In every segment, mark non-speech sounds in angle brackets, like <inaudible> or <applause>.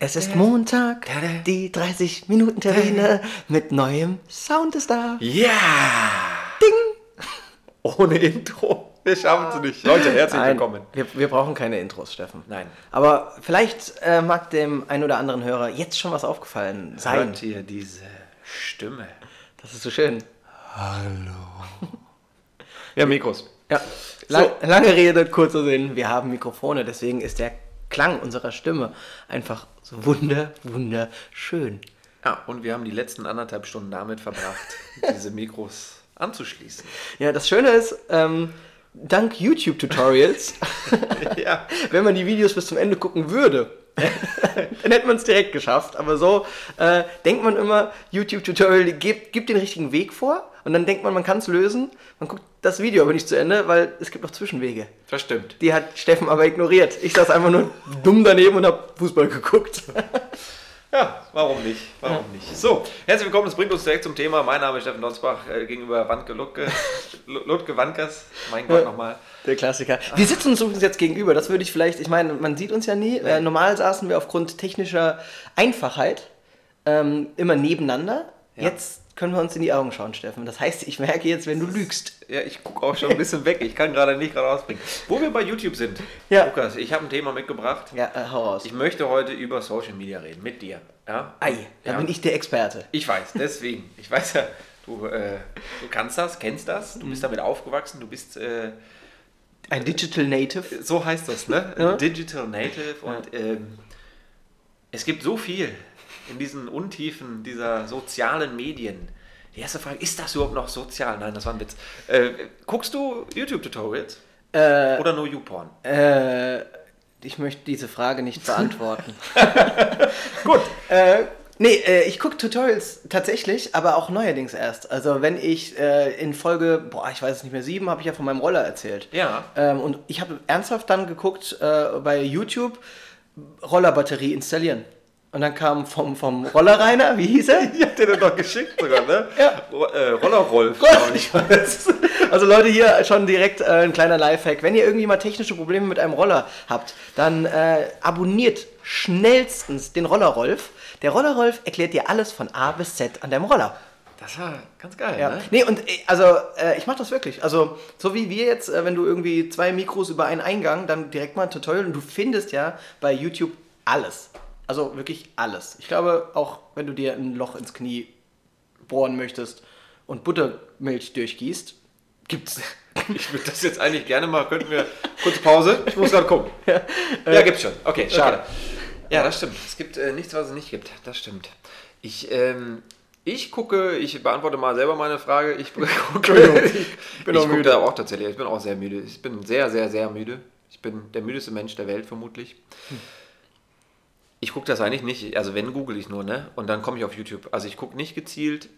Es ist Montag, die 30 Minuten Terrine mit neuem Sound ist da. Ja! Ding! Ohne Intro. Wir schaffen es nicht. Leute, herzlich Nein, willkommen. Wir, wir brauchen keine Intros, Steffen. Nein. Aber vielleicht äh, mag dem ein oder anderen Hörer jetzt schon was aufgefallen sein. Hört ihr diese Stimme? Das ist so schön. Ja, Mikros. Ja, lang, lange Rede, kurzer Sinn. Wir haben Mikrofone, deswegen ist der Klang unserer Stimme einfach so wunder, wunderschön. Ja, und wir haben die letzten anderthalb Stunden damit verbracht, <laughs> diese Mikros anzuschließen. Ja, das Schöne ist, ähm, dank YouTube-Tutorials, <laughs> Ja. <laughs> wenn man die Videos bis zum Ende gucken würde, <laughs> dann hätte man es direkt geschafft. Aber so äh, denkt man immer, YouTube-Tutorial gibt, gibt den richtigen Weg vor und dann denkt man, man kann es lösen. Man guckt das Video aber nicht zu Ende, weil es gibt noch Zwischenwege. Das stimmt. Die hat Steffen aber ignoriert. Ich saß einfach nur dumm daneben und habe Fußball geguckt. <laughs> Ja, warum nicht? Warum nicht? So, herzlich willkommen. Das bringt uns direkt zum Thema. Mein Name ist Steffen Donsbach, äh, gegenüber Wandke Lutke, <laughs> Lutke Wankers. Mein Gott, nochmal. Der Klassiker. Wir sitzen uns übrigens jetzt gegenüber. Das würde ich vielleicht, ich meine, man sieht uns ja nie. Äh, normal saßen wir aufgrund technischer Einfachheit ähm, immer nebeneinander. Ja. Jetzt können wir uns in die Augen schauen, Steffen. Das heißt, ich merke jetzt, wenn du lügst. Ja, ich gucke auch schon ein bisschen weg. Ich kann gerade nicht gerade ausbringen. Wo wir bei YouTube sind. Ja. Lukas, ich habe ein Thema mitgebracht. Ja, äh, hau raus. Ich möchte heute über Social Media reden, mit dir. Ja? Ei, da Ja. bin ich der Experte. Ich weiß, deswegen. Ich weiß ja, du, äh, du kannst das, kennst das, du bist Mhm. damit aufgewachsen, du bist, äh, Ein Digital Native. so heißt das, ne? Ja. Digital Native und ähm, es gibt so viel in diesen Untiefen dieser sozialen Medien. Die erste Frage, ist das überhaupt noch sozial? Nein, das war ein Witz. Äh, guckst du YouTube-Tutorials Äh, oder nur YouPorn? äh, ich möchte diese Frage nicht <laughs> beantworten. <laughs> Gut. Äh, nee, äh, ich gucke Tutorials tatsächlich, aber auch neuerdings erst. Also wenn ich äh, in Folge, boah, ich weiß es nicht mehr, sieben, habe ich ja von meinem Roller erzählt. Ja. Ähm, und ich habe ernsthaft dann geguckt äh, bei YouTube, Rollerbatterie installieren. Und dann kam vom, vom Roller Rainer, wie hieß er? <laughs> Ich hab das doch geschickt sogar, ne? <laughs> Ja. Äh, Rollerrolf. Ich weiß. <laughs> Also Leute, hier schon direkt äh, ein kleiner Lifehack. Wenn ihr irgendwie mal technische Probleme mit einem Roller habt, dann äh, abonniert schnellstens den Rollerrolf. Der Rollerrolf erklärt dir alles von A bis Z an deinem Roller. Das war ganz geil, Ja. ne? Nee, und äh, also äh, ich mache das wirklich. Also so wie wir jetzt, wenn du irgendwie zwei Mikros über einen Eingang, dann direkt mal ein Tutorial und du findest ja bei YouTube alles. Also wirklich alles. Ich glaube, auch wenn du dir ein Loch ins Knie bohren möchtest und Buttermilch durchgießt, gibt's. <laughs> Ich würde das jetzt eigentlich gerne mal, könnten wir, kurze Pause, ich muss gerade gucken. Ja, gibt's schon. Okay, schade. Ja, das stimmt. Es gibt äh, nichts, was es nicht gibt. Das stimmt. Ich, ähm, ich gucke, ich beantworte mal selber meine Frage. Ich <laughs> gucke, ich, bin auch gucke müde. da auch tatsächlich. Ich bin auch sehr müde. Ich bin sehr, sehr, sehr müde. Ich bin der müdeste Mensch der Welt vermutlich. Ich gucke das eigentlich nicht, also wenn google ich nur, ne? Und dann komme ich auf YouTube. Also ich gucke nicht gezielt.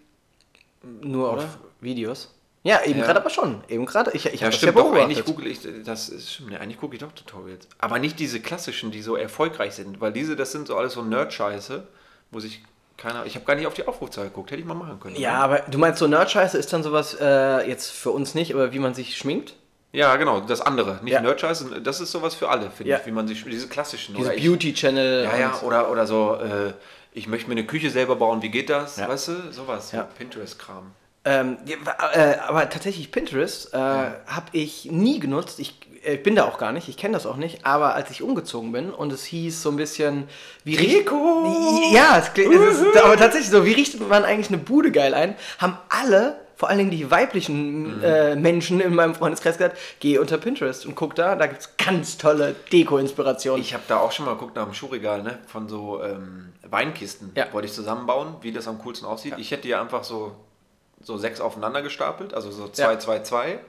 Nur auf Videos. Ja, eben Ja. gerade aber schon. Eben gerade. Ich, ich Ja, stimmt ja doch. Eigentlich google ich, das ist stimmt, ne, eigentlich gucke ich doch Tutorials. Aber nicht diese klassischen, die so erfolgreich sind, weil diese, das sind so alles so Nerd-Scheiße, wo sich keiner. Ich habe gar nicht auf die Aufrufzahl geguckt, hätte ich mal machen können. Ja, ne? aber du meinst so Nerdscheiße ist dann sowas, äh, jetzt für uns nicht, aber wie man sich schminkt? Ja, genau, das andere. Nicht Ja. Nerd-Scheiße, das ist sowas für alle, finde Ja. ich, wie man sich. Diese klassischen. Diese oder ich, Beauty-Channel. Ja, ja, oder, oder so, äh, ich möchte mir eine Küche selber bauen, wie geht das? Ja. Weißt du, sowas. Ja. So Pinterest-Kram. Ähm, äh, aber tatsächlich Pinterest äh, habe ich nie genutzt. Ich, äh, bin da auch gar nicht, ich kenne das auch nicht. Aber als ich umgezogen bin und es hieß so ein bisschen wie Rico! Ja, es, klingt- es ist aber tatsächlich so. Wie richtet man eigentlich eine Bude geil ein? Haben alle, vor allen Dingen die weiblichen äh, Menschen in meinem Freundeskreis gesagt, geh unter Pinterest und guck da. Da gibt es ganz tolle Deko-Inspirationen. Ich habe da auch schon mal geguckt nach dem Schuhregal, ne? Von so ähm, Weinkisten. Ja. Wollte ich zusammenbauen, wie das am coolsten aussieht. Ich hätte die einfach so, so sechs aufeinander gestapelt, also so zwei, Ja. zwei, zwei.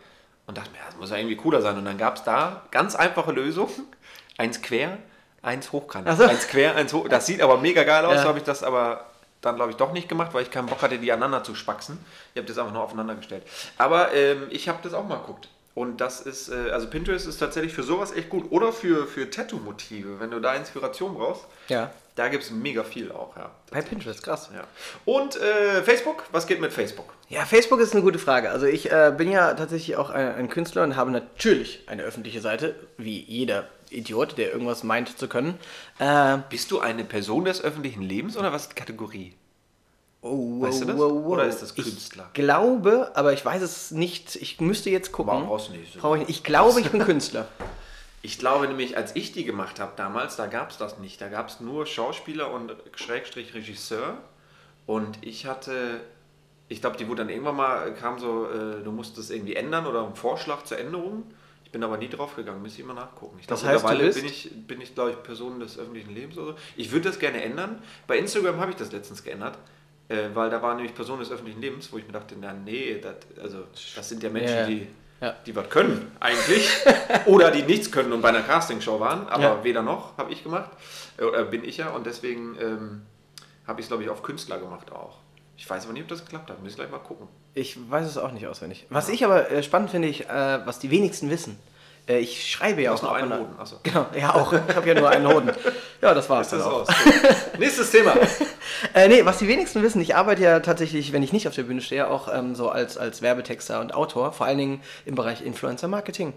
Und dachte mir, ja, das muss ja irgendwie cooler sein. Und dann gab es da ganz einfache Lösungen. <laughs> Eins quer, eins hochkant. So. Eins quer, eins hoch. Das sieht aber mega geil aus. Ja. So habe ich das aber dann, glaube ich, doch nicht gemacht, weil ich keinen Bock hatte, die aneinander zu spaxen. Ich habe das einfach nur aufeinander gestellt. Aber ähm, ich habe das auch mal geguckt. Und das ist, äh, also Pinterest ist tatsächlich für sowas echt gut. Oder für, für Tattoo-Motive, wenn du da Inspiration brauchst. ja. Da gibt es mega viel auch, ja. Bei Pinterest, krass. ja. Und äh, Facebook, was geht mit Facebook? Ja, Facebook ist eine gute Frage. Also ich äh, bin ja tatsächlich auch ein, ein Künstler und habe natürlich eine öffentliche Seite, wie jeder Idiot, der irgendwas meint zu können. Äh, Bist du eine Person des öffentlichen Lebens oder was ist die Kategorie? oh, Weißt du das? wow, wow. Oder ist das Künstler? Ich glaube, aber ich weiß es nicht. Ich müsste jetzt gucken. Warum brauchst du nicht? Brauche ich, nicht. ich glaube, ich bin Künstler. <laughs> Ich glaube nämlich, als ich die gemacht habe damals, da gab es das nicht. Da gab es nur Schauspieler und Schrägstrich Regisseur. Und ich hatte, ich glaube, die wurde dann irgendwann mal, kam so, äh, du musst das irgendwie ändern oder ein Vorschlag zur Änderung. Ich bin aber nie drauf gegangen, müsste ich mal nachgucken. Ich Das glaube, heißt, mittlerweile bin ich, bin ich glaube ich, Person des öffentlichen Lebens oder so. Ich würde das gerne ändern. Bei Instagram habe ich das letztens geändert. Äh, weil da war nämlich Person des öffentlichen Lebens, wo ich mir dachte, na nee, das, also, das sind ja Menschen, Ja. die, Ja. die was können eigentlich. <laughs> Oder die nichts können und bei einer Castingshow waren. Aber Ja. weder noch habe ich gemacht. Äh, Oder bin ich ja. Und deswegen ähm, habe ich es, glaube ich, auf Künstler gemacht auch. Ich weiß aber nicht, ob das geklappt hat. Ich gleich mal gucken. Ich weiß es auch nicht auswendig. Was ich aber äh, spannend finde, ich, äh, was die wenigsten wissen. Äh, ich schreibe ja auch nur einen Hoden. Achso. Genau, ja auch. Ich habe ja nur einen Hoden. Ja, das war's Das ist auch. aus. <laughs> Nächstes Thema. <laughs> Äh, nee, was die wenigsten wissen, ich arbeite ja tatsächlich, wenn ich nicht auf der Bühne stehe, auch ähm, so als, als Werbetexter und Autor, vor allen Dingen im Bereich Influencer Marketing.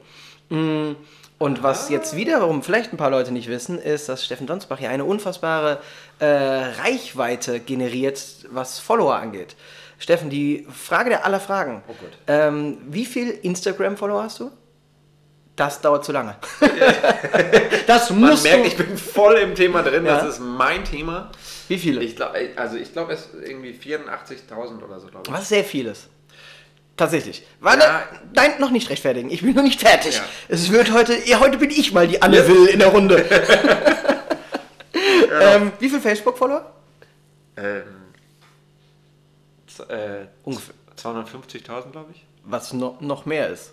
Mm, Und was jetzt wiederum vielleicht ein paar Leute nicht wissen, ist, dass Steffen Donsbach ja eine unfassbare äh, Reichweite generiert, was Follower angeht. Steffen, die Frage der aller Fragen. Oh. Ähm, wie viel Instagram-Follower hast du? Das dauert zu lange. <laughs> das Man musst merkt, du. ich bin voll im Thema drin. Ja. Das ist mein Thema. Wie viele? Ich glaub, also ich glaube, es ist irgendwie 84.000 oder so, glaube ich. Was sehr vieles. Tatsächlich. Warte, Ja. nein, noch nicht rechtfertigen. Ich bin noch nicht fertig. Ja. Es wird heute, ja, heute bin ich mal die Anne Will in der Runde. <laughs> ähm, wie viel Facebook-Follower? Ähm, äh, Ungefähr. 250.000, glaube ich. Was no, noch mehr ist.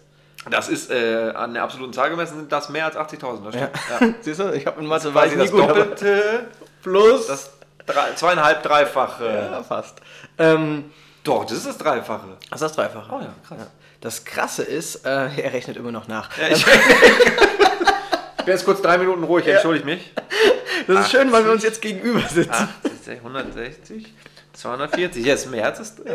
Das ist äh, an der absoluten Zahl gemessen sind das mehr als 80.000. Das Ja. stimmt. Ja. <laughs> Siehst du, ich habe in Mathe war ich nie das gut, Doppelte plus. das drei, zweieinhalb, dreifache. ja, fast. Ähm, Doch, das ist das Dreifache. das ist das Dreifache. Oh ja, krass. Das Krasse ist, äh, er rechnet immer noch nach. Ja, ich, ich <laughs> bin jetzt kurz drei Minuten ruhig, entschuldige mich. Das ist schön, weil wir uns jetzt gegenüber sitzen. 80, 160, 240. Jetzt mehr als das. Ja.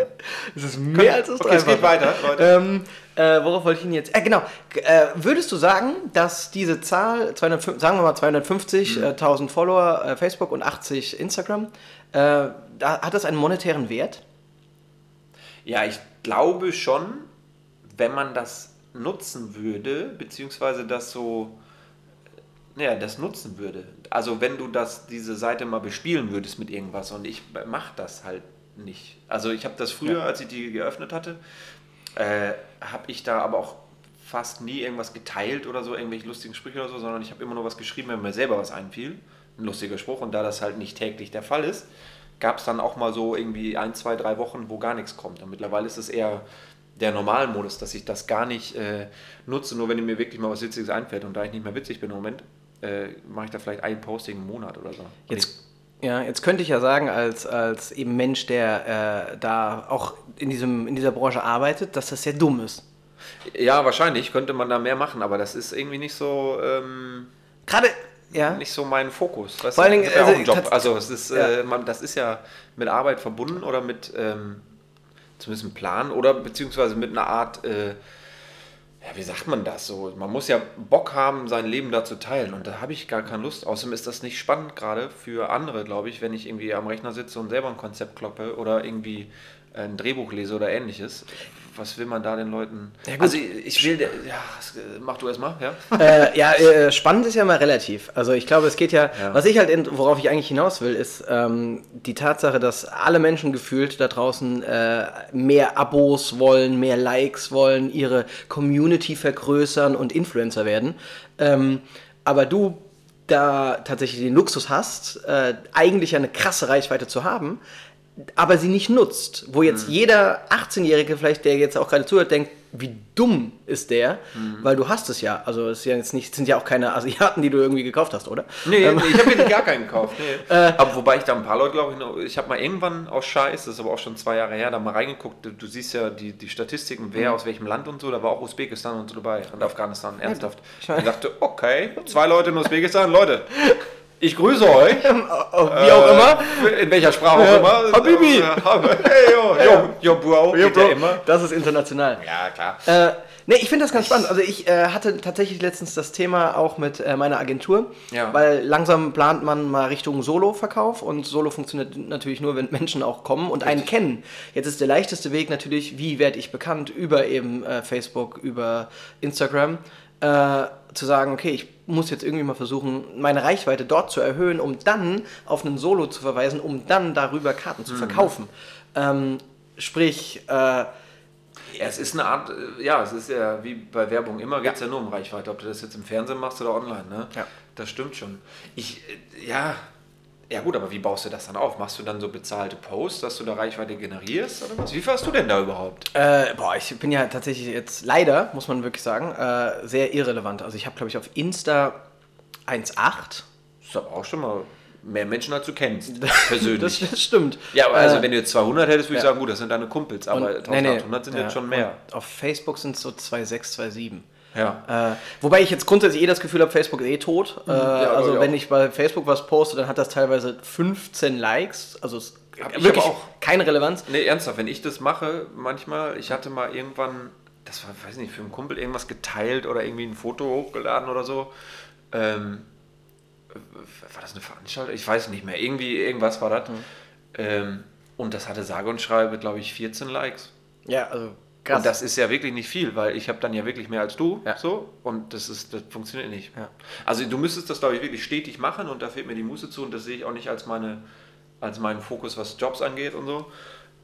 Das ist mehr als das Okay, es geht Dreifache. weiter, Leute. Ähm, äh, worauf wollte ich ihn jetzt? Äh, genau. Äh, würdest du sagen, dass diese Zahl, 205, sagen wir mal 250.000 Follower äh, Facebook und 80 Instagram, äh, da, hat das einen monetären Wert? Ja, ich glaube schon, wenn man das nutzen würde, beziehungsweise das so, ja, das nutzen würde. Also wenn du das, diese Seite mal bespielen würdest mit irgendwas und ich mache das halt nicht. Also ich habe das früher, als ich die geöffnet hatte, äh, habe ich da aber auch fast nie irgendwas geteilt oder so, irgendwelche lustigen Sprüche oder so, sondern ich habe immer nur was geschrieben, wenn mir selber was einfiel. Ein lustiger Spruch. Und da das halt nicht täglich der Fall ist, gab es dann auch mal so irgendwie ein, zwei, drei Wochen, wo gar nichts kommt. Und mittlerweile ist es eher der Normalmodus, dass ich das gar nicht äh, nutze, nur wenn mir wirklich mal was Witziges einfällt. Und da ich nicht mehr witzig bin im Moment, äh, mache ich da vielleicht ein Posting im Monat oder so. Jetzt, ja, jetzt könnte ich ja sagen, als, als eben Mensch, der äh, da auch in, diesem, in dieser Branche arbeitet, dass das sehr dumm ist. ja, wahrscheinlich könnte man da mehr machen, aber das ist irgendwie nicht so. Ähm, Gerade, ja. nicht so mein Fokus. Weißt Vor allen? Dingen, ist ja also, Job. Also es ist, Ja. äh, man, das ist ja mit Arbeit verbunden oder mit ähm, zumindest einem Plan oder beziehungsweise mit einer Art, äh, ja, wie sagt man das so? Man muss ja Bock haben, sein Leben da zu teilen und da habe ich gar keine Lust. Außerdem ist das nicht spannend gerade für andere, glaube ich, wenn ich irgendwie am Rechner sitze und selber ein Konzept kloppe oder irgendwie ein Drehbuch lese oder ähnliches. Was will man da den Leuten? Ja, gut. also ich, will, ja, mach du erst mal, ja. äh, ja, äh, spannend ist ja mal relativ. Also ich glaube, es geht ja, Ja. was ich halt, worauf ich eigentlich hinaus will, ist ähm, die Tatsache, dass alle Menschen gefühlt da draußen äh, mehr Abos wollen, mehr Likes wollen, ihre Community vergrößern und Influencer werden. Ähm, aber du da tatsächlich den Luxus hast, äh, eigentlich eine krasse Reichweite zu haben, aber sie nicht nutzt. Wo jetzt jeder 18-Jährige vielleicht, der jetzt auch gerade zuhört, denkt, wie dumm ist der, weil du hast es ja. Also es ja jetzt nicht, sind ja auch keine Asiaten, die du irgendwie gekauft hast, oder? Nee, nee ich habe mir gar keinen gekauft. <laughs> Nee. aber wobei ich da ein paar Leute, glaube ich, noch, ich habe mal irgendwann aus Scheiß, das ist aber auch schon zwei Jahre her, da mal reingeguckt. Du, du siehst ja die, die Statistiken, wer aus welchem Land und so, da war auch Usbekistan und so dabei und Afghanistan, ernsthaft. ich dachte, okay, zwei Leute in Usbekistan, Leute, <laughs> Ich grüße euch. <laughs> Wie auch immer. In welcher Sprache auch immer. Habibi. <laughs> Hey, yo, yo, yo, Bro. Ja Bro, immer. Das ist international. Ja, klar. Äh, nee, ich finde das ganz spannend. Also ich äh, hatte tatsächlich letztens das Thema auch mit äh, meiner Agentur, Ja. weil langsam plant man mal Richtung Solo-Verkauf und Solo funktioniert natürlich nur, wenn <laughs> Menschen auch kommen und einen kennen. Jetzt ist der leichteste Weg natürlich, wie werde ich bekannt? Über eben äh, Facebook, über Instagram. Äh, zu sagen, okay, ich muss jetzt irgendwie mal versuchen, meine Reichweite dort zu erhöhen, um dann auf einen Solo zu verweisen, um dann darüber Karten zu verkaufen. Ähm, sprich, äh, Ja, es ist eine Art, äh, ja, es ist ja wie bei Werbung immer, geht es ja. nur um Reichweite, ob du das jetzt im Fernsehen machst oder online, ne? Ja. Das stimmt schon. Ich, äh, ja, ja gut, aber wie baust du das dann auf? Machst du dann so bezahlte Posts, dass du da Reichweite generierst oder was? Wie fährst du denn da überhaupt? Äh, boah, ich bin ja tatsächlich jetzt leider, muss man wirklich sagen, äh, sehr irrelevant. Also ich habe, glaube ich, auf Insta 1,8. Das ist aber auch schon mal mehr Menschen, als du kennst, <laughs> <laughs> persönlich. Das, das stimmt. ja, aber also Äh, wenn du jetzt 200 hättest, würde ich ja. sagen, gut, das sind deine Kumpels, aber und- nee, nee, 1800 sind ja, jetzt schon mehr. und Auf Facebook sind es so 2,6, 2,7. Ja. Äh, wobei ich jetzt grundsätzlich eh das Gefühl habe, Facebook ist eh tot. Äh, aber also wenn ich bei Facebook was poste, dann hat das teilweise 15 Likes. Also es Hab ich wirklich auch. keine Relevanz. Nee, ernsthaft, wenn ich das mache, manchmal, ich hatte mal irgendwann, das war, weiß nicht, für einen Kumpel irgendwas geteilt oder irgendwie ein Foto hochgeladen oder so. Ähm, war das eine Veranstaltung? Ich weiß nicht mehr. Irgendwie, irgendwas war das. Mhm. Ähm, und das hatte sage und schreibe, glaube ich, 14 Likes. Ja, also krass. Und das ist ja wirklich nicht viel, weil ich habe dann ja wirklich mehr als du. Ja. So. Und das ist, das funktioniert nicht. Ja. Also du müsstest das, glaube ich, wirklich stetig machen und da fehlt mir die Muße zu und das sehe ich auch nicht als meine, als meinen Fokus, was Jobs angeht und so.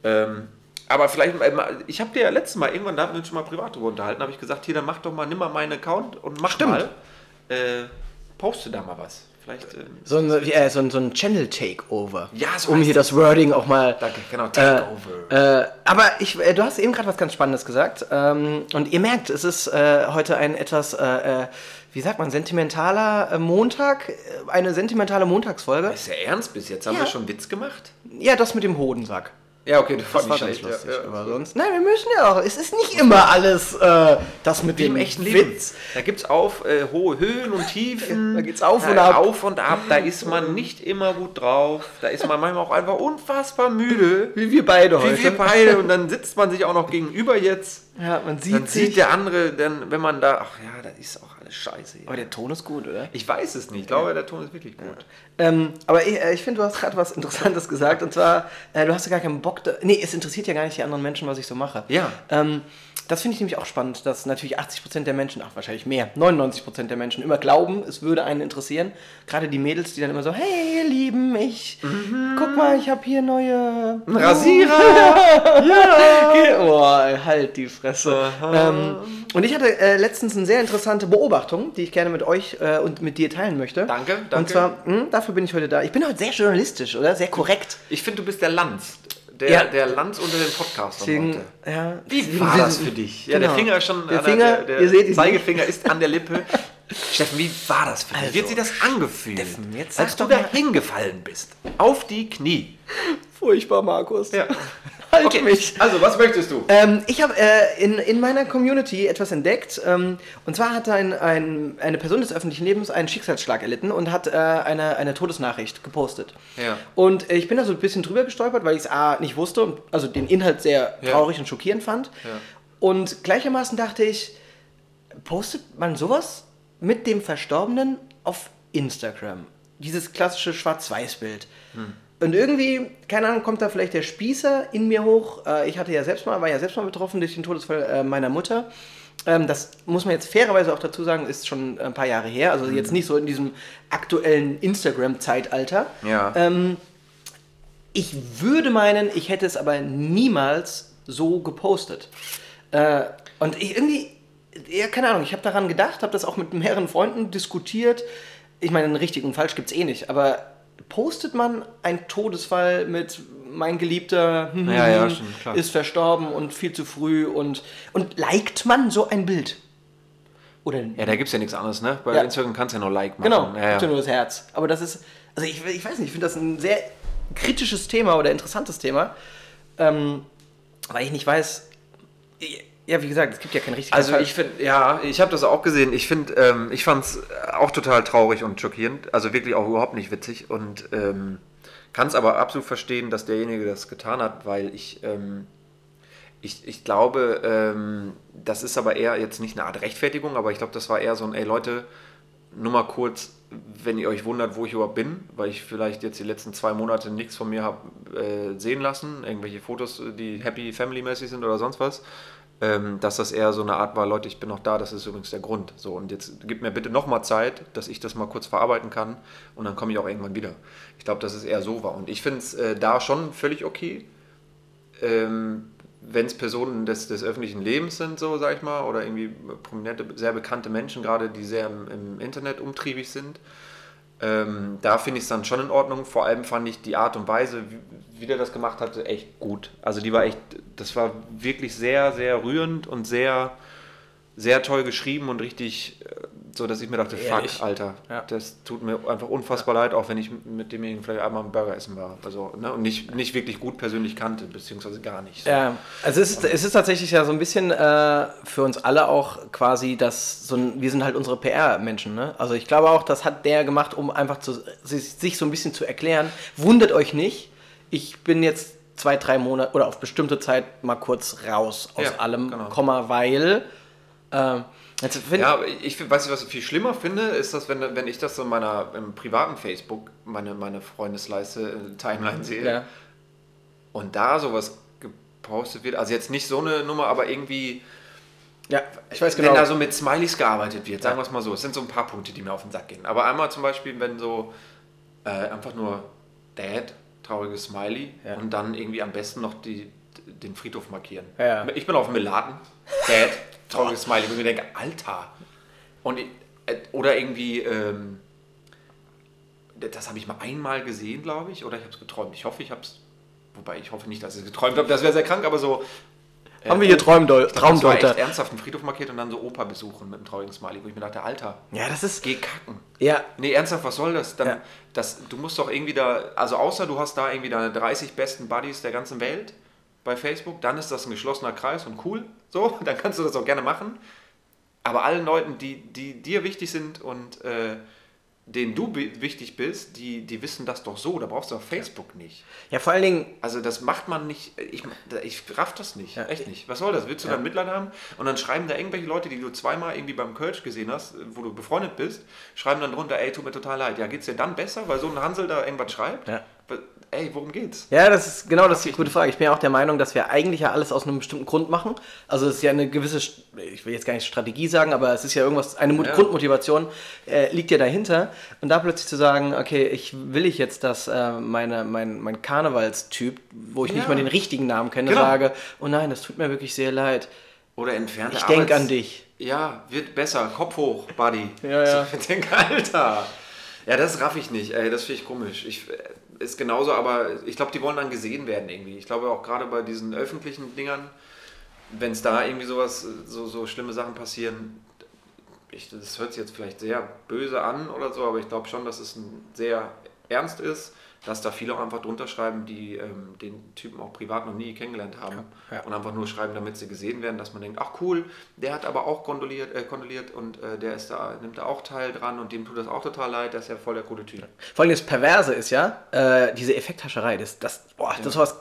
Ähm, aber vielleicht, äh, ich habe dir ja letztes Mal, irgendwann, da hatten wir uns schon mal privat drüber unterhalten, habe ich gesagt, hier, dann mach doch mal, nimm mal meinen Account und mach Stimmt. mal, äh, poste da mal was. Vielleicht, ähm, so ein, äh, so ein, so ein Channel-Takeover. Ja, so Um hier das Wording auch mal. danke, genau, Äh, Takeover. äh, aber ich, äh, du hast eben gerade was ganz Spannendes gesagt. Ähm, und ihr merkt, es ist äh, heute ein etwas, äh, äh, wie sagt man, sentimentaler äh, Montag, äh, eine sentimentale Montagsfolge. ist ja ernst bis jetzt, haben Ja. wir schon Witz gemacht? Ja, das mit dem Hodensack. Ja, okay, das, Das war ich ganz schlecht. lustig. Ja, ja. Aber sonst, nein, wir müssen ja auch. Es ist nicht immer alles äh, das mit dem echten Leben. Witz. Da gibt es auf äh, hohe Höhen und Tiefen. <laughs> Da geht's auf und Ja, ab. Auf und ab. Da ist man nicht immer gut drauf. Da ist man manchmal auch einfach unfassbar müde. Wie wir beide heute. Wie wir beide. Und dann sitzt man sich auch noch gegenüber jetzt. Ja, man sieht Dann sich. sieht der andere, dann, wenn man da, ach ja, das ist auch alles scheiße. Hier. aber der Ton ist gut, oder? Ich weiß es nicht. Ich glaube, der Ton ist wirklich gut. Ähm, aber ich, äh, ich finde, du hast gerade was Interessantes gesagt. Und zwar, äh, du hast ja gar keinen Bock. Da nee, es interessiert ja gar nicht die anderen Menschen, was ich so mache. Ja. Ähm, das finde ich nämlich auch spannend, dass natürlich 80% der Menschen, ach wahrscheinlich mehr, 99% der Menschen immer glauben, es würde einen interessieren. Gerade die Mädels, die dann immer so, hey ihr Lieben, ich, guck mal, ich habe hier neue... Rasierer! <laughs> ja! Boah, halt die Fresse. Ähm, und ich hatte äh, letztens eine sehr interessante Beobachtung, die ich gerne mit euch äh, und mit dir teilen möchte. Danke, Und danke. zwar, mh, dafür bin ich heute da. Ich bin heute sehr journalistisch, oder? Sehr korrekt. Ich finde, du bist der Lanz. Der, Ja. der Lanz unter den Podcastern Deswegen, heute. ja, Wie war das für dich? Ja, der Genau. Finger ist schon Der an Finger, der, der, ihr seht ihn Zeigefinger ist an der Lippe. <laughs> Steffen, wie war das für dich? Also, wie hat sich das angefühlt? Steffen, jetzt als du da hingefallen bist. Auf die Knie. Furchtbar, Markus. Ja. <laughs> Halt Okay, mich. also was möchtest du? Ähm, ich habe äh, in, in meiner Community etwas entdeckt. Ähm, und zwar hat ein, ein, eine Person des öffentlichen Lebens einen Schicksalsschlag erlitten und hat äh, eine, eine Todesnachricht gepostet. Ja. Und äh, ich bin da so ein bisschen drüber gestolpert, weil ich es A nicht wusste und also den Inhalt sehr Ja. traurig und schockierend fand. Ja. Und gleichermaßen dachte ich, postet man sowas mit dem Verstorbenen auf Instagram? Dieses klassische Schwarz-Weiß-Bild. Und irgendwie, keine Ahnung, kommt da vielleicht der Spießer in mir hoch. Äh, ich hatte ja selbst mal, war ja selbst mal betroffen durch den Todesfall äh, meiner Mutter. Ähm, das muss man jetzt fairerweise auch dazu sagen, ist schon ein paar Jahre her. Also jetzt nicht so in diesem aktuellen Instagram-Zeitalter. Ja. Ähm, ich würde meinen, ich hätte es aber niemals so gepostet. Äh, und ich irgendwie, ja, keine Ahnung, ich habe daran gedacht, habe das auch mit mehreren Freunden diskutiert. Ich meine, einen richtigen und falsch gibt es eh nicht, aber postet man einen Todesfall mit mein Geliebter hm, <laughs> Ja, ja, klar. ist verstorben und viel zu früh und, und liked man so ein Bild? Oder Ja, da gibt es ja nichts anderes, ne? Bei Ja. Instagram kannst du ja nur Like machen. Genau, ja ja. nur das Herz. Aber das ist, also ich, ich weiß nicht, ich finde das ein sehr kritisches Thema oder interessantes Thema, ähm, weil ich nicht weiß, ja, wie gesagt, es gibt ja kein richtiges Also ich finde, ja, ich habe das auch gesehen. Ich finde, ähm, ich fand es auch total traurig und schockierend. Also wirklich auch überhaupt nicht witzig. Und ähm, kann es aber absolut verstehen, dass derjenige das getan hat, weil ich, ähm, ich, ich glaube, ähm, das ist aber eher jetzt nicht eine Art Rechtfertigung, aber ich glaube, das war eher so ein, ey Leute, nur mal kurz, wenn ihr euch wundert, wo ich überhaupt bin, weil ich vielleicht jetzt die letzten zwei Monate nichts von mir habe äh, sehen lassen, irgendwelche Fotos, die happy family-mäßig sind oder sonst was, ähm, dass das eher so eine Art war, Leute, ich bin noch da, das ist übrigens der Grund. So, und jetzt gib mir bitte nochmal Zeit, dass ich das mal kurz verarbeiten kann und dann komme ich auch irgendwann wieder. Ich glaube, dass es eher so war. Und ich finde es äh, da schon völlig okay. Ähm, wenn es Personen des, des öffentlichen Lebens sind, so sag ich mal, oder irgendwie prominente, sehr bekannte Menschen, gerade die sehr im, im Internet umtriebig sind, ähm, da finde ich es dann schon in Ordnung. Vor allem fand ich die Art und Weise, wie, wie der das gemacht hatte, echt gut. Also die war echt, das war wirklich sehr, sehr rührend und sehr, sehr toll geschrieben und richtig äh, so, dass ich mir dachte, Ehrlich? fuck, Alter, Ja. das tut mir einfach unfassbar leid, auch wenn ich mit demjenigen vielleicht einmal einen Burger essen war. Also, ne, und nicht, nicht wirklich gut persönlich kannte, beziehungsweise gar nicht. So. Ja, also es ist, es ist tatsächlich ja so ein bisschen äh, für uns alle auch quasi das, so ein, wir sind halt unsere PR-Menschen, ne? Also ich glaube auch, das hat der gemacht, um einfach zu, sich, so ein bisschen zu erklären. Wundert euch nicht, ich bin jetzt zwei, drei Monate oder auf bestimmte Zeit mal kurz raus aus Ja, allem, genau. Komma, weil find, Ja, aber ich find- weiß nicht, was ich viel schlimmer finde, ist, dass wenn, wenn ich das so in meiner im privaten Facebook, meine, meine Freundesleiste, äh, Timeline sehe ja. und da sowas gepostet wird, also jetzt nicht so eine Nummer, aber irgendwie, ja, ich weiß genau. wenn da so mit Smileys gearbeitet wird, sagen wir es mal so, es sind so ein paar Punkte, die mir auf den Sack gehen. Aber einmal zum Beispiel, wenn so äh, einfach nur Dad, trauriges Smiley Ja. und dann irgendwie am besten noch die, den Friedhof markieren. Ja. Ich bin auf dem Melaten, Dad, trauriges Smiley, wo ich mir denke, Alter. Und äh, oder irgendwie, ähm, das habe ich mal einmal gesehen, glaube ich, oder ich habe es geträumt. Ich hoffe, ich habe es, wobei ich hoffe nicht, dass ich es geträumt habe, das wäre sehr krank, aber so. äh, Haben wir hier Träumdeu ich glaub, das war Traumdeuter? ernsthaft einen Friedhof markiert und dann so Opa besuchen mit einem traurigen Smiley, wo ich mir dachte, Alter, Ja, das ist, geh kacken. ja, Nee, ernsthaft, was soll das? Dann, Ja. das? Du musst doch irgendwie da, also außer du hast da irgendwie deine 30 besten Buddies der ganzen Welt bei Facebook, dann ist das ein geschlossener Kreis und cool, so, <laughs> dann kannst du das auch gerne machen. Aber allen Leuten, die, die dir wichtig sind und äh, denen du wichtig bist, die, die wissen das doch so, da brauchst du auf Facebook nicht. ja, vor allen Dingen, Also das macht man nicht, ich, ich raff das nicht, Ja. echt nicht. Was soll das? Willst du Ja. dann Mitleid haben? Und dann schreiben da irgendwelche Leute, die du zweimal irgendwie beim Kölsch gesehen hast, wo du befreundet bist, schreiben dann drunter, ey, tut mir total leid. Ja, geht's dir dann besser, weil so ein Hansel da irgendwas schreibt? Ja. Ey, worum geht's? Ja, das ist genau das ist die gute Frage. Ich bin ja auch der Meinung, dass wir eigentlich ja alles aus einem bestimmten Grund machen. Also es ist ja eine gewisse, ich will jetzt gar nicht Strategie sagen, aber es ist ja irgendwas, eine Ja. Grundmotivation äh, liegt ja dahinter. Und da plötzlich zu sagen, okay, ich will ich jetzt, dass äh, meine, mein, mein Karnevalstyp, wo ich nicht Ja. mal den richtigen Namen kenne, Genau. sage, oh nein, das tut mir wirklich sehr leid. Oder entfernte Ich denk Arbeits- an dich. Ja, wird besser. Kopf hoch, Buddy. Ja, ja. <laughs> Ich denke, Alter. Ja, das raff ich nicht. Ey, das finde ich komisch. Ich, äh, ist genauso, aber ich glaube, die wollen dann gesehen werden irgendwie. Ich glaube auch gerade bei diesen öffentlichen Dingern, wenn es da irgendwie sowas, so, so schlimme Sachen passieren, ich, das hört sich jetzt vielleicht sehr böse an oder so, aber ich glaube schon, dass es ein sehr ernst ist, dass da viele auch einfach drunter schreiben, die ähm, den Typen auch privat noch nie kennengelernt haben Ja, ja. und einfach nur schreiben, damit sie gesehen werden, dass man denkt, ach cool, der hat aber auch kondoliert, äh, kondoliert und äh, der ist da, nimmt da auch teil dran und dem tut das auch total leid, das ist ja voll der coole Typ. Vor allem das Perverse ist ja, äh, diese Effekthascherei, das, das, boah, das sowas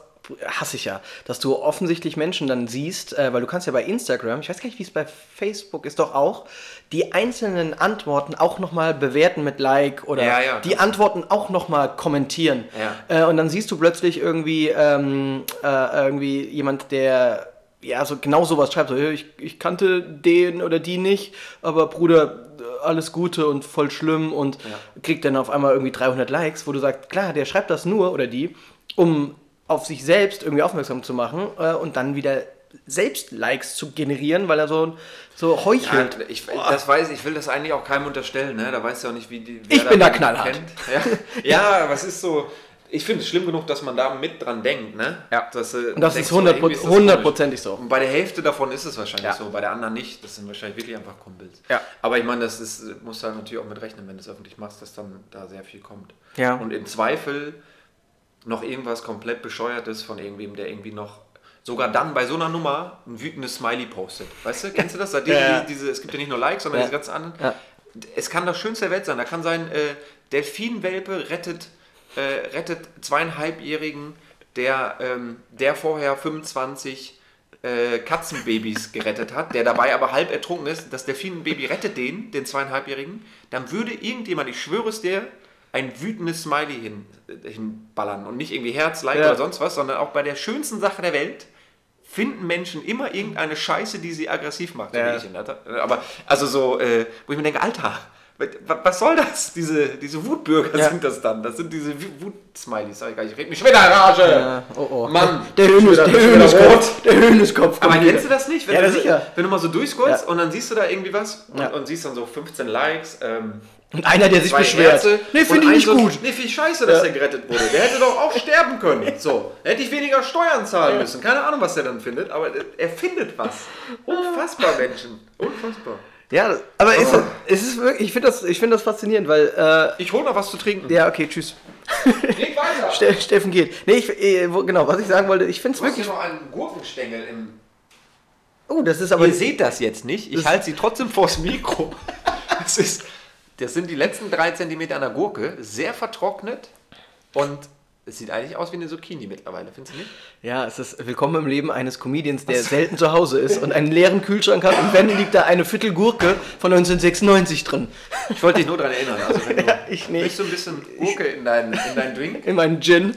hasse ich ja, dass du offensichtlich Menschen dann siehst, äh, weil du kannst ja bei Instagram, ich weiß gar nicht, wie es bei Facebook ist, doch auch, die einzelnen Antworten auch nochmal bewerten mit Like oder Ja, ja, die Antworten auch nochmal kommentieren. Ja. Äh, und dann siehst du plötzlich irgendwie, ähm, äh, irgendwie jemand, der ja so genau sowas schreibt, so, "Hey, ich, ich kannte den oder die nicht, aber Bruder, alles Gute und voll schlimm und kriegt dann auf einmal irgendwie 300 Likes, wo du sagst, klar, der schreibt das nur oder die, um auf sich selbst irgendwie aufmerksam zu machen äh, und dann wieder selbst Likes zu generieren, weil er so, so heuchelt. Ja, ich, das weiß, ich will das eigentlich auch keinem unterstellen, ne? Da weißt du auch nicht, wie die. wer Ich bin da knallhart. kennt. Ja, ja, aber es ist so. Ich finde es schlimm genug, dass man da mit dran denkt, ne? Ja. Dass, äh, Und das ist so, 100 irgendwie ist das hundertprozentig so. Und bei der Hälfte davon ist es wahrscheinlich Ja. so, bei der anderen nicht. Das sind wahrscheinlich wirklich einfach Kumpels. Ja. Aber ich meine, das ist, musst du halt natürlich auch mit rechnen, wenn du es öffentlich machst, dass dann da sehr viel kommt. Ja. Und im Zweifel noch irgendwas komplett bescheuertes von irgendwem, der irgendwie noch sogar dann bei so einer Nummer ein wütendes Smiley postet. Weißt du, kennst du das? Seitdem Ja. die, diese, es gibt ja nicht nur Likes, sondern Ja. diese ganzen anderen. Ja. Es kann das Schönste der Welt sein. Da kann sein äh, Delfinwelpe rettet, äh, rettet zweieinhalbjährigen, der, ähm, der vorher 25 äh, Katzenbabys gerettet hat, der dabei aber halb ertrunken ist. Das Delfinenbaby rettet den, den zweieinhalbjährigen. Dann würde irgendjemand, ich schwöre es dir, ein wütendes Smiley hin, äh, hinballern und nicht irgendwie Herz, Like Ja. oder sonst was, sondern auch bei der schönsten Sache der Welt finden Menschen immer irgendeine Scheiße, die sie aggressiv macht. So Ja. Aber also so, äh, wo ich mir denke, Alter, was soll das? Diese, diese Wutbürger Ja. sind das dann. Das sind diese Wut- Wut-Smileys. Sag ich gar nicht. Ich rede mich schon wieder Rage. Ja, oh oh. Mann. Der wieder- der Höneskopf. rot. Der. Aber kennst du das nicht? Wenn, Ja, du, sicher. wenn du mal so durchscrollst und dann siehst du da irgendwie was und, und siehst dann so 15 Likes, ähm, Und einer, der sich beschwert. Herze nee, finde ich nicht so, gut. Nee, viel scheiße, dass der gerettet wurde. Der hätte doch auch sterben können. <laughs> So, hätte ich weniger Steuern zahlen müssen. Keine Ahnung, was der dann findet, aber er findet was. Unfassbar, Menschen. Unfassbar. Ja, aber Oh. ist, es ist wirklich, ich finde das, ich find das faszinierend, weil, äh, Ich hole noch was zu trinken. ja, okay, tschüss. Leg weiter. <laughs> Ste Steffen geht. Nee, ich, äh, genau, was ich sagen wollte, ich finde es Du hast hier wirklich. noch einen Gurkenstängel im. Oh, das ist aber. Ihr seht das jetzt nicht. Ich halte sie trotzdem vors Mikro. <laughs> Das, ist, das sind die letzten drei Zentimeter einer Gurke. Sehr vertrocknet. Und es sieht eigentlich aus wie eine Zucchini mittlerweile, findest du nicht? Ja, es ist willkommen im Leben eines Comedians, der selten zu Hause ist und einen leeren Kühlschrank hat und wenn liegt da eine Viertel Gurke von 1996 drin. Ich wollte dich nur daran erinnern. Also wenn <laughs> du Ja, ich nicht. möchtest so ein bisschen Gurke in deinen in deinen Drink. In meinem Gin.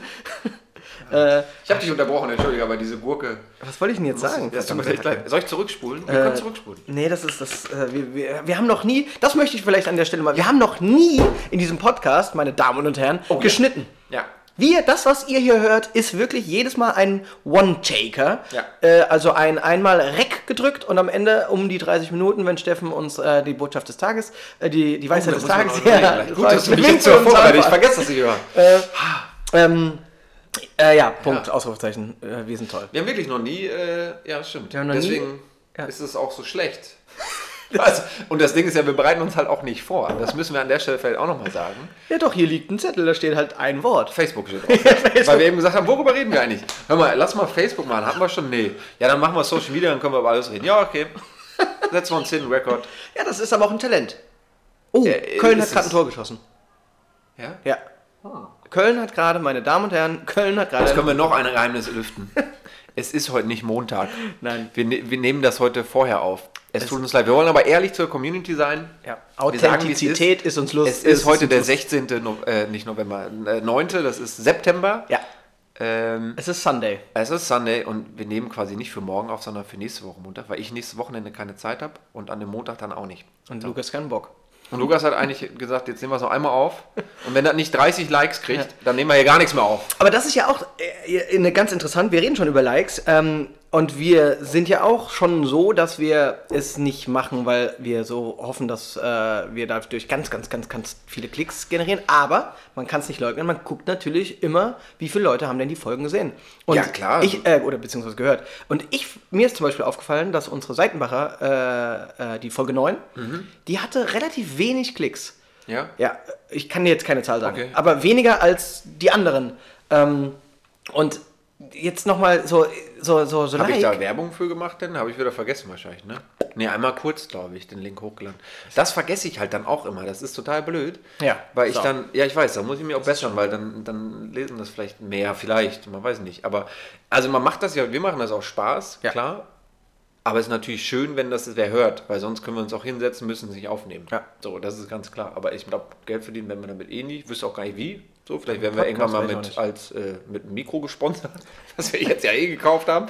<laughs> äh, Ich habe dich unterbrochen, entschuldige, aber diese Gurke. was wollte ich denn jetzt sagen? Ja, tut mir leid. Soll ich zurückspulen? Wir Äh, können zurückspulen. Nee, das ist das. Äh, wir, wir, wir haben noch nie, das möchte ich vielleicht an der Stelle mal, wir haben noch nie in diesem Podcast, meine Damen und Herren, Oh, ja. geschnitten. Ja. Wir, das, was ihr hier hört, ist wirklich jedes Mal ein One-Taker. Ja. Äh, also ein einmal Rec gedrückt und am Ende um die 30 Minuten, wenn Steffen uns äh, die Botschaft des Tages, äh, die, die Weisheit Oh, des Tages. das <laughs> Gut, war- dass du mich jetzt vorbereitet. Ich vergesse das nicht immer. Äh, ähm, äh, ja, Punkt, Ausrufezeichen. Äh, wir sind toll. Wir haben wirklich noch nie, äh, ja, stimmt. Noch nie- Deswegen Ja. ist es auch so schlecht. Also, und das Ding ist ja, wir bereiten uns halt auch nicht vor. Das müssen wir an der Stelle vielleicht auch nochmal sagen. Ja, doch, hier liegt ein Zettel, da steht halt ein Wort. Facebook steht <laughs> drauf. Weil wir eben gesagt haben, worüber reden wir eigentlich? Hör mal, lass mal Facebook machen. Hatten wir schon? Nee. Ja, dann machen wir Social Media, dann können wir über alles reden. Ja, okay. Setzen wir uns hin, Record. <laughs> Ja, das ist aber auch ein Talent. Oh, Äh, Köln hat gerade ein. Tor geschossen. Ja? Ja. Köln hat gerade, meine Damen und Herren, Köln hat gerade. Jetzt können wir noch ein Geheimnis lüften. <laughs> Es ist heute nicht Montag. Nein. Wir, ne- wir nehmen das heute vorher auf. Es tut uns leid. Wir wollen aber ehrlich zur Community sein. Ja. Wir sagen, es Authentizität ist, uns lustig. Es ist heute der 16. No äh, nicht November, äh, 9. Das ist September. Ja. Ähm, Es ist Sunday. es ist Sunday und wir nehmen quasi nicht für morgen auf, sondern für nächste Woche Montag, weil ich nächstes Wochenende keine Zeit habe und an dem Montag dann auch nicht. Und Lukas keinen Bock. Und Lukas hat eigentlich gesagt, jetzt nehmen wir es noch einmal auf. <laughs> Und wenn das nicht 30 Likes kriegt, dann nehmen wir hier gar nichts mehr auf. Aber das ist ja auch äh, eine ganz interessant. Wir reden schon über Likes. Ähm, und wir sind ja auch schon so, dass wir es nicht machen, weil wir so hoffen, dass äh, wir dadurch ganz, ganz, ganz, ganz viele Klicks generieren. Aber man kann es nicht leugnen. Man guckt natürlich immer, wie viele Leute haben denn die Folgen gesehen. Und Ja, klar. Ich, äh, oder beziehungsweise gehört. Und ich, mir ist zum Beispiel aufgefallen, dass unsere Seitenbacher, äh, äh, die Folge 9, Mhm. die hatte relativ wenig Klicks. Ja? Ja, ich kann dir jetzt keine Zahl sagen, Okay. aber weniger als die anderen. Ähm, und jetzt nochmal so, so, so, so Habe ich like. da Werbung für gemacht denn? Habe ich wieder vergessen wahrscheinlich, ne? Ne, einmal kurz, glaube ich, den Link hochgeladen. Das vergesse ich halt dann auch immer. Das ist total blöd. Ja, Weil ich so. dann, ja, ich weiß, da muss ich mir auch bessern, weil dann, dann lesen das vielleicht mehr, vielleicht, man weiß nicht. Aber, also man macht das ja, wir machen das auch Spaß, Ja. klar. Aber es ist natürlich schön, wenn das wer hört, weil sonst können wir uns auch hinsetzen, müssen es nicht aufnehmen. Ja. So, das ist ganz klar. Aber ich glaube, Geld verdienen werden wir damit eh nicht. Wüsste auch gar nicht wie. So, vielleicht werden wir irgendwann mal mit, als, äh, mit einem Mikro gesponsert, <laughs> was wir jetzt ja eh gekauft haben.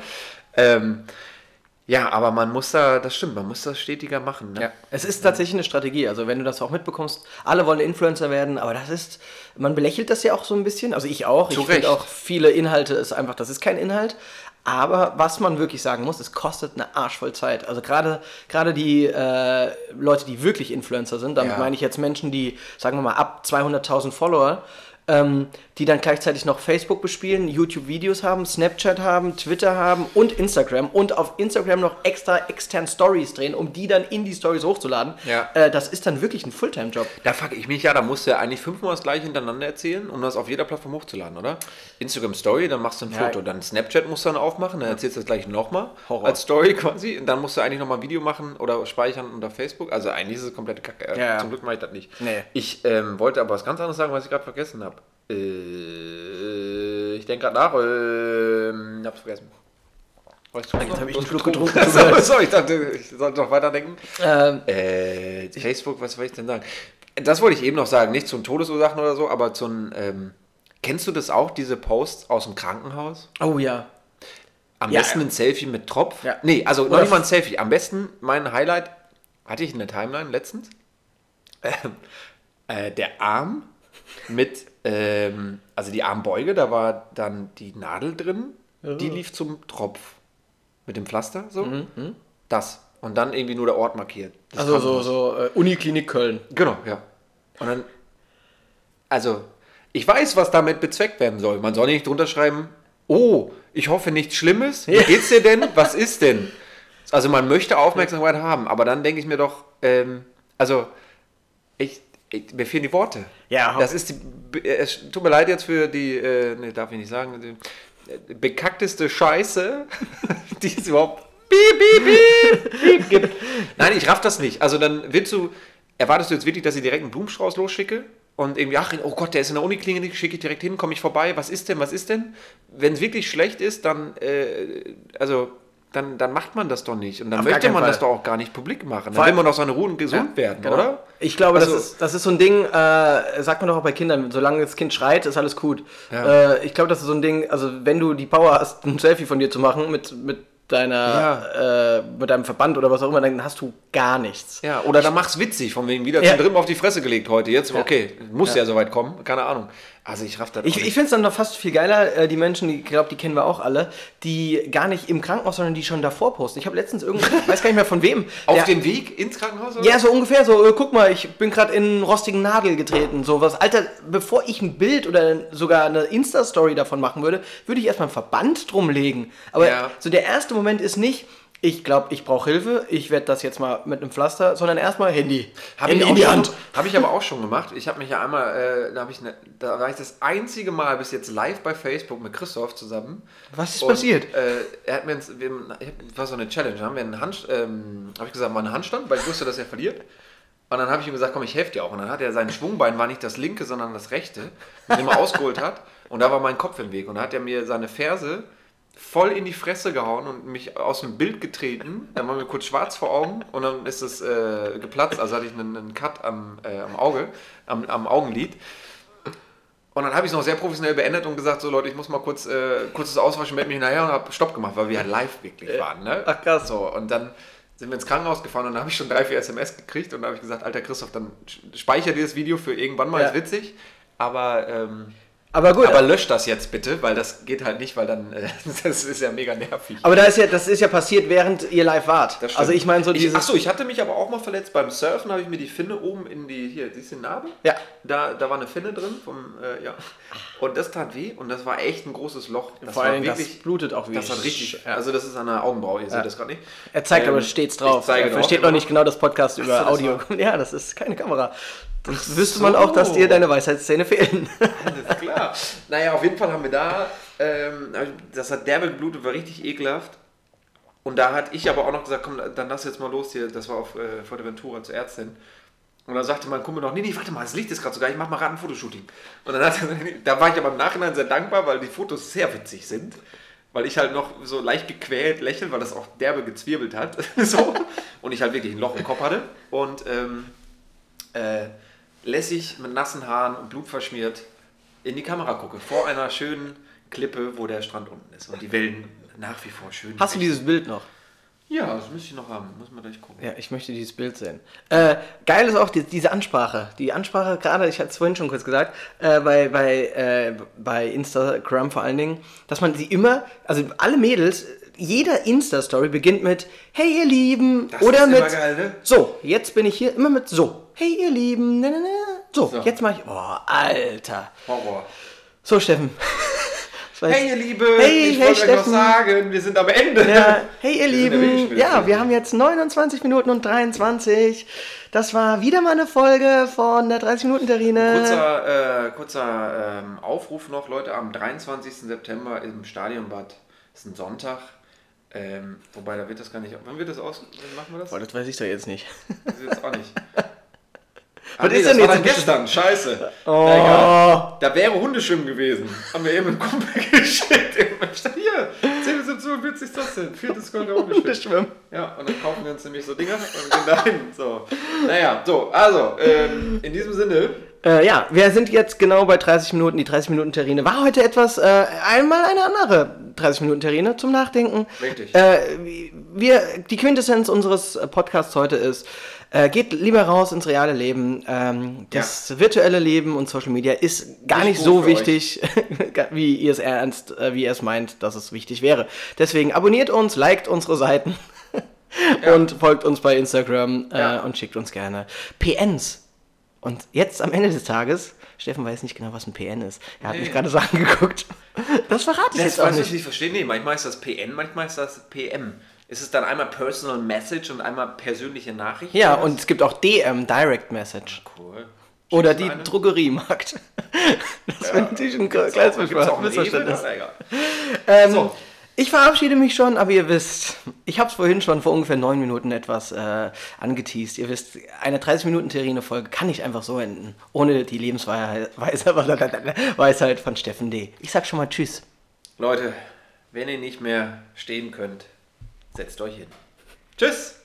Ähm, ja, aber man muss da, das stimmt, man muss das stetiger machen. Ne? Ja, es ist tatsächlich eine Strategie. Also wenn du das auch mitbekommst, alle wollen Influencer werden, aber das ist, man belächelt das ja auch so ein bisschen. Also ich auch. Zu ich finde auch viele Inhalte ist einfach, das ist kein Inhalt. Aber was man wirklich sagen muss, es kostet eine Arsch voll Zeit. Also gerade gerade die äh, Leute, die wirklich Influencer sind, damit Ja. meine ich jetzt Menschen, die, sagen wir mal, ab 200.000 Follower ähm, die dann gleichzeitig noch Facebook bespielen, YouTube-Videos haben, Snapchat haben, Twitter haben und Instagram und auf Instagram noch extra extern Stories drehen, um die dann in die Stories hochzuladen. Ja. Äh, das ist dann wirklich ein Fulltime-Job. Da fuck ich mich ja, da musst du ja eigentlich fünfmal das gleiche hintereinander erzählen, um das auf jeder Plattform hochzuladen, oder? Instagram Story, dann machst du ein Ja. Foto, dann Snapchat musst du dann aufmachen, dann erzählst du das gleich nochmal Horror. als Story quasi, und dann musst du eigentlich nochmal ein Video machen oder speichern unter Facebook. Also eigentlich ist es komplette Kacke. Äh, Ja, ja. Zum Glück mache ich das nicht. Nee. Ich ähm, wollte aber was ganz anderes sagen, was ich gerade vergessen habe. Äh, ich denke gerade nach, äh, hab's vergessen. Weißt du, Jetzt habe ich einen Schluck hast getrunken. <laughs> so, ich dachte, ich sollte noch weiterdenken. Ähm, Äh, Facebook, was soll ich denn sagen? Das wollte ich eben noch sagen, nicht zu Todesursachen oder so, aber zu ähm, kennst du das auch, diese Posts aus dem Krankenhaus? oh ja. Am Ja, besten ja. ein Selfie mit Tropf? Ja. Nee, also noch nicht mal ein Selfie. Am besten mein Highlight, hatte ich in der Timeline letztens, ähm, <laughs> äh, der Arm mit, ähm, also die Armbeuge, da war dann die Nadel drin, die lief zum Tropf. Mit dem Pflaster, so. Das. Und dann irgendwie nur der Ort markiert. Das Also so, so äh, Uniklinik Köln. Genau, ja. Und dann, also, ich weiß, was damit bezweckt werden soll. Man soll nicht drunter schreiben, oh, ich hoffe nichts Schlimmes. Wie Ja. geht's dir denn? Was ist denn? <laughs> Also man möchte Aufmerksamkeit haben, aber dann denke ich mir doch, ähm, also, ich, ich, mir fehlen die Worte. Ja, das ist die, äh, es tut mir leid jetzt für die, äh, ne, darf ich nicht sagen, die äh, bekackteste Scheiße, <laughs> die es überhaupt piep, piep, piep, piep gibt. Nein, ich raff das nicht. Also dann willst du, erwartest du jetzt wirklich, dass ich direkt einen Blumenstrauß losschicke? Und irgendwie, ach, oh Gott, der ist in der Uniklinik, schicke ich direkt hin, komme ich vorbei, was ist denn, was ist denn? Wenn es wirklich schlecht ist, dann, äh, also, dann, dann macht man das doch nicht. Und dann Auf möchte man Fall. das doch auch gar nicht publik machen. Dann will man doch seine Ruhe und gesund werden, Genau. oder? Ich glaube, Also- das, ist, das ist so ein Ding, äh, sagt man doch auch bei Kindern, solange das Kind schreit, ist alles gut. Ja. Äh, ich glaube, das ist so ein Ding, also wenn du die Power hast, ein Selfie von dir zu machen mit, mit deiner, äh, mit deinem Verband oder was auch immer, dann hast du gar nichts. Ja, oder dann mach's witzig, von wegen wieder Ja. zum dritten auf die Fresse gelegt heute. Jetzt, okay, muss ja, soweit kommen, keine Ahnung. Also ich raff das Ich, ich finde es dann noch fast viel geiler, äh, die Menschen, die, ich glaube, die kennen wir auch alle, die gar nicht im Krankenhaus, sondern die schon davor posten. Ich habe letztens irgendwie, ich <laughs> weiß gar nicht mehr von wem. Auf der- dem Weg ins Krankenhaus? Oder? Ja, so ungefähr so, äh, guck mal, ich bin gerade in einen rostigen Nagel getreten, sowas. Alter, bevor ich ein Bild oder sogar eine Insta-Story davon machen würde, würde ich erstmal einen Verband drum legen. Aber Ja. so der erste Moment ist nicht, ich glaube, ich brauche Hilfe, ich werde das jetzt mal mit einem Pflaster, sondern erstmal Handy. Habe Handy in die Hand. <laughs> hab ich aber auch schon gemacht. Ich habe mich ja einmal, äh, da, hab ich ne, da war ich das einzige Mal bis jetzt live bei Facebook mit Christoph zusammen. Was ist Und, passiert? Äh, er hat mir, ins, wir, ich hab- war so eine Challenge, haben wir einen Hand, ähm, habe ich gesagt, mal einen Handstand, weil ich wusste, dass er verliert. Und dann habe ich ihm gesagt, komm, ich helfe dir auch. Und dann hat er sein Schwungbein war nicht das linke, sondern das rechte, mit dem er ausgeholt hat. Und da war mein Kopf im Weg. Und da hat er mir seine Ferse voll in die Fresse gehauen und mich aus dem Bild getreten. Dann war mir kurz schwarz vor Augen und dann ist es äh, geplatzt. Also hatte ich einen, einen Cut am, äh, am Auge, am, am Augenlid. Und dann habe ich es noch sehr professionell beendet und gesagt, so Leute, ich muss mal kurz äh, kurzes Auswaschen, melde mich nachher und habe Stopp gemacht, weil wir halt live wirklich waren. Ne? Ach, krass. So, und dann sind wir ins Krankenhaus gefahren und dann habe ich schon drei, vier SMS gekriegt und dann habe ich gesagt, alter Christoph, dann speicher dir das Video für irgendwann mal, Ja. ist witzig. Aber, ähm, Aber gut, aber lösch das jetzt bitte, weil das geht halt nicht, weil dann, äh, <laughs> das ist ja mega nervig. aber da ist ja, das ist ja passiert, während ihr live wart. Das. Also ich meine so dieses... Achso, ich hatte mich aber auch mal verletzt beim Surfen, habe ich mir die Finne oben in die, hier, siehst du die Narbe? Ja. Da, da war eine Finne drin, vom, äh, ja. Und das tat weh und das war echt ein großes Loch. Das Vor allem, das blutet auch wie Das hat richtig, Ja. also das ist an der Augenbraue, ihr seht das gerade nicht. Er zeigt Ähm, aber stets drauf. Ich zeige er versteht noch nicht genau das Podcast über das Audio. war- <laughs> Ja, das ist keine Kamera. Dann wüsste so. man auch, dass dir deine Weisheitszähne fehlen. Alles. <laughs> Naja, auf jeden Fall haben wir da, ähm, das hat derbe geblutet, war richtig ekelhaft. Und da hatte ich aber auch noch gesagt, komm, dann lass jetzt mal los hier. Das war auf äh, Fuerteventura zur Ärztin. Und dann sagte mein Kumpel noch, nee, nee, warte mal, das Licht ist gerade sogar, ich mach mal gerade ein Fotoshooting. Und dann hat er, <laughs> da war ich aber im Nachhinein sehr dankbar, weil die Fotos sehr witzig sind. Weil ich halt noch so leicht gequält lächeln, weil das auch derbe gezwirbelt hat. <laughs> so. Und ich halt wirklich ein Loch im Kopf hatte. Und ähm, äh, lässig mit nassen Haaren und Blut verschmiert in die Kamera gucke. Vor einer schönen Klippe, wo der Strand unten ist. Und die Wellen nach wie vor schön. Hast du dieses Bild noch? Ja, das müsste ich noch haben. Muss man gleich gucken. Ja, ich möchte dieses Bild sehen. Äh, geil ist auch die, diese Ansprache. Die Ansprache, gerade, ich hatte es vorhin schon kurz gesagt, äh, bei, bei, äh, bei Instagram vor allen Dingen, dass man sie immer, also alle Mädels, jeder Insta-Story beginnt mit Hey ihr Lieben Das oder mit geil, ne? So, jetzt bin ich hier immer mit so. Hey ihr Lieben, na, na, na. So, So. jetzt mache ich. Oh, Alter. Horror. So, Steffen. <laughs> Hey ihr Lieben, Hey, ich hey, wollte euch noch sagen, wir sind am Ende. Ja, hey ihr Lieben, ja, wir haben jetzt 29 Minuten und 23. Das war wieder mal eine Folge von der 30 Minuten Terrine. Kurzer, äh, kurzer ähm, Aufruf noch, Leute, am 23. September im Stadionbad, ist ein Sonntag, ähm, wobei da wird das gar nicht, wann wird das aus, wann machen wir das? Boah, das weiß ich doch jetzt nicht. Das ist jetzt auch nicht. <laughs> Was nee, ist denn jetzt gestern, scheiße. Oh. Egal. Da wäre Hundeschwimmen gewesen. Haben wir eben einen Kumpel <laughs> geschickt. Hier, 10 bis 47 ist das denn? Viertes Gold der Hundeschwimmen. Schwimmen. Ja, und dann kaufen wir uns nämlich so Dinger und gehen dahin. So. Naja, so, also, ähm, in diesem Sinne, Äh, ja, wir sind jetzt genau bei 30 Minuten. Die 30 Minuten Terrine war heute etwas, äh, einmal eine andere 30 Minuten Terrine zum Nachdenken. Richtig. Äh, wir, die Quintessenz unseres Podcasts heute ist, äh, geht lieber raus ins reale Leben. Ähm, das virtuelle Leben und Social Media ist gar Nicht nicht, so wichtig, <laughs> wie ihr es ernst, äh, wie ihr es meint, dass es wichtig wäre. Deswegen abonniert uns, liked unsere Seiten <laughs> und folgt uns bei Instagram äh, Ja. und schickt uns gerne PNs. Und jetzt am Ende des Tages, Steffen weiß nicht genau, was ein PN ist. Er hat Nee. mich gerade so <laughs> angeguckt. Das verrate ich das jetzt auch weiß ich nicht. nicht verstehen. Nee, manchmal ist das PN, manchmal ist das PM. Ist es dann einmal Personal Message und einmal persönliche Nachricht? Ja, oder und es gibt auch DM, Direct Message. Cool. Oder Schickst du die eine? Drogeriemarkt. <laughs> Das wäre natürlich ein kleines Missverständnis. Ähm, So. Ich verabschiede mich schon, aber ihr wisst, ich habe es vorhin schon vor ungefähr neun Minuten etwas äh, angeteased. Ihr wisst, eine 30-Minuten-Terrine-Folge kann nicht einfach so enden, ohne die Lebensweisheit <laughs> Weisheit von Steffen D. Ich sag schon mal Tschüss. Leute, wenn ihr nicht mehr stehen könnt, setzt euch hin. Tschüss!